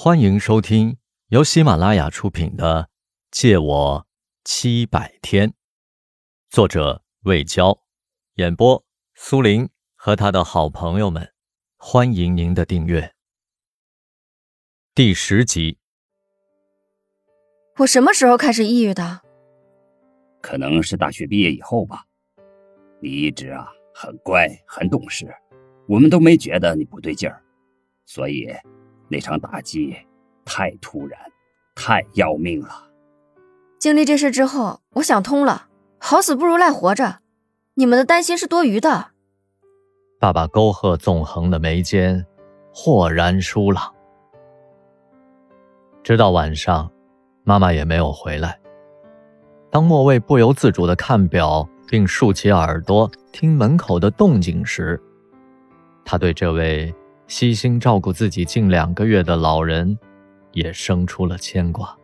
欢迎收听由喜马拉雅出品的《借我七百天》，作者魏娇，演播苏林和他的好朋友们。欢迎您的订阅。第十集，我什么时候开始抑郁的？可能是大学毕业以后吧。你一直啊很乖，很懂事，我们都没觉得你不对劲儿，所以。那场打击太突然，太要命了。经历这事之后，我想通了，好死不如赖活着。你们的担心是多余的。爸爸沟壑纵横的眉间豁然舒朗。直到晚上，妈妈也没有回来。当莫卫不由自主的看表，并竖起耳朵听门口的动静时，他对这位。悉心照顾自己近两个月的老人，也生出了牵挂。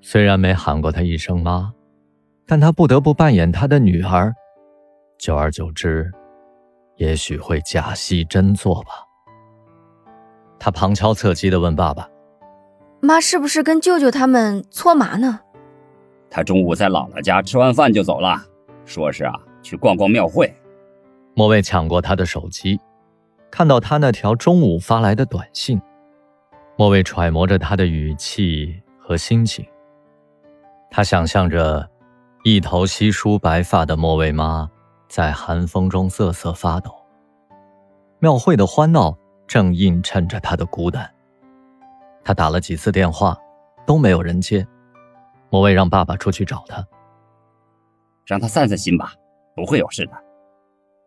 虽然没喊过他一声妈，但他不得不扮演他的女儿。久而久之，也许会假戏真做吧。他旁敲侧击地问爸爸：“妈是不是跟舅舅他们搓麻呢？”他中午在姥姥家吃完饭就走了，说是啊去逛逛庙会。莫卫抢过他的手机。看到他那条中午发来的短信，莫蔚揣摩着他的语气和心情。他想象着一头稀疏白发的莫蔚妈在寒风中瑟瑟发抖。庙会的欢闹正映衬着他的孤单。他打了几次电话，都没有人接。莫蔚让爸爸出去找他，让他散散心吧，不会有事的。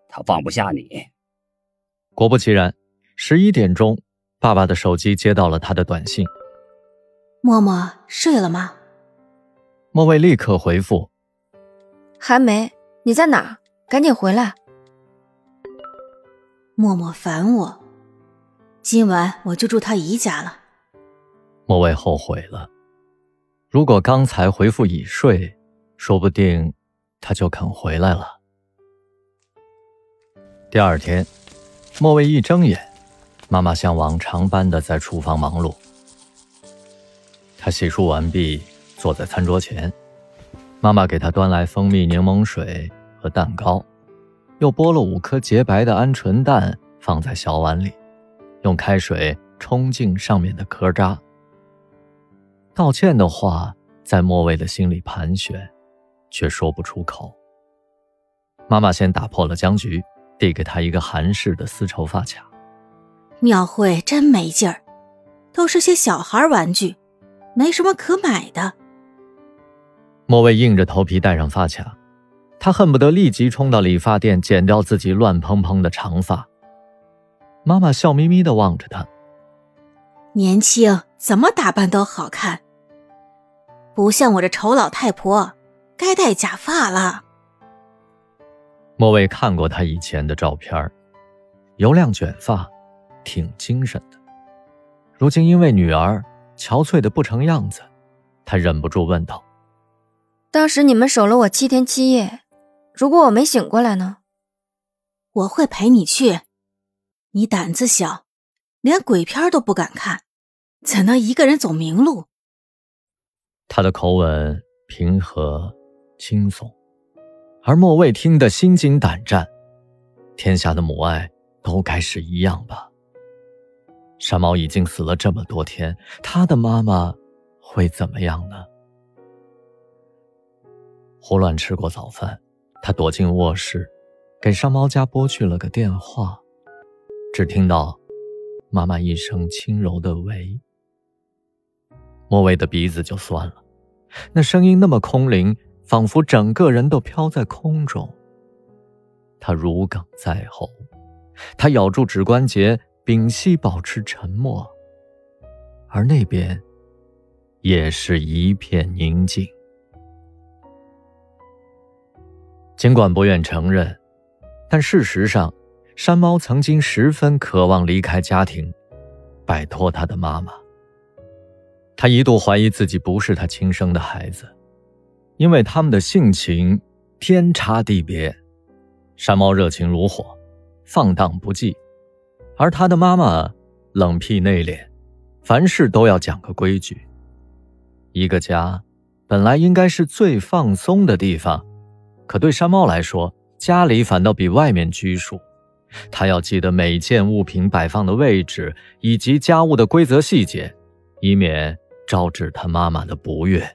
他放不下你。果不其然，十一点钟，爸爸的手机接到了他的短信：“默默睡了吗？”莫蔚立刻回复：“还没。你在哪？赶紧回来。”默默烦我，今晚我就住他姨家了。莫蔚后悔了，如果刚才回复已睡，说不定他就肯回来了。第二天。莫蔚一睁眼，妈妈像往常般的在厨房忙碌。她洗漱完毕，坐在餐桌前，妈妈给她端来蜂蜜柠檬水和蛋糕，又剥了五颗洁白的鹌鹑蛋放在小碗里，用开水冲净上面的壳渣。道歉的话在莫蔚的心里盘旋，却说不出口。妈妈先打破了僵局。递给他一个韩式的丝绸发卡。庙会真没劲儿，都是些小孩玩具，没什么可买的。莫蔚硬着头皮戴上发卡，他恨不得立即冲到理发店剪掉自己乱蓬蓬的长发。妈妈笑眯眯的望着他，年轻怎么打扮都好看，不像我这丑老太婆，该戴假发了。莫蔚看过他以前的照片油亮卷发，挺精神的。如今因为女儿憔悴的不成样子，他忍不住问道：“当时你们守了我七天七夜，如果我没醒过来呢？”“我会陪你去。你胆子小，连鬼片都不敢看，怎能一个人走明路？”他的口吻平和轻松。而莫蔚听得心惊胆战，天下的母爱都该是一样吧？山猫已经死了这么多天，他的妈妈会怎么样呢？胡乱吃过早饭，他躲进卧室，给山猫家拨去了个电话，只听到妈妈一声轻柔的“喂”，莫蔚的鼻子就酸了，那声音那么空灵。仿佛整个人都飘在空中。他如鲠在喉，他咬住指关节，屏息保持沉默。而那边，也是一片宁静。尽管不愿承认，但事实上，山猫曾经十分渴望离开家庭，摆脱他的妈妈。他一度怀疑自己不是他亲生的孩子。因为他们的性情天差地别，山猫热情如火，放荡不羁，而他的妈妈冷僻内敛，凡事都要讲个规矩。一个家本来应该是最放松的地方，可对山猫来说，家里反倒比外面拘束。他要记得每件物品摆放的位置以及家务的规则细节，以免招致他妈妈的不悦。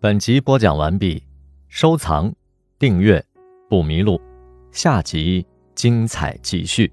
本集播讲完毕，收藏、订阅，不迷路。下集精彩继续。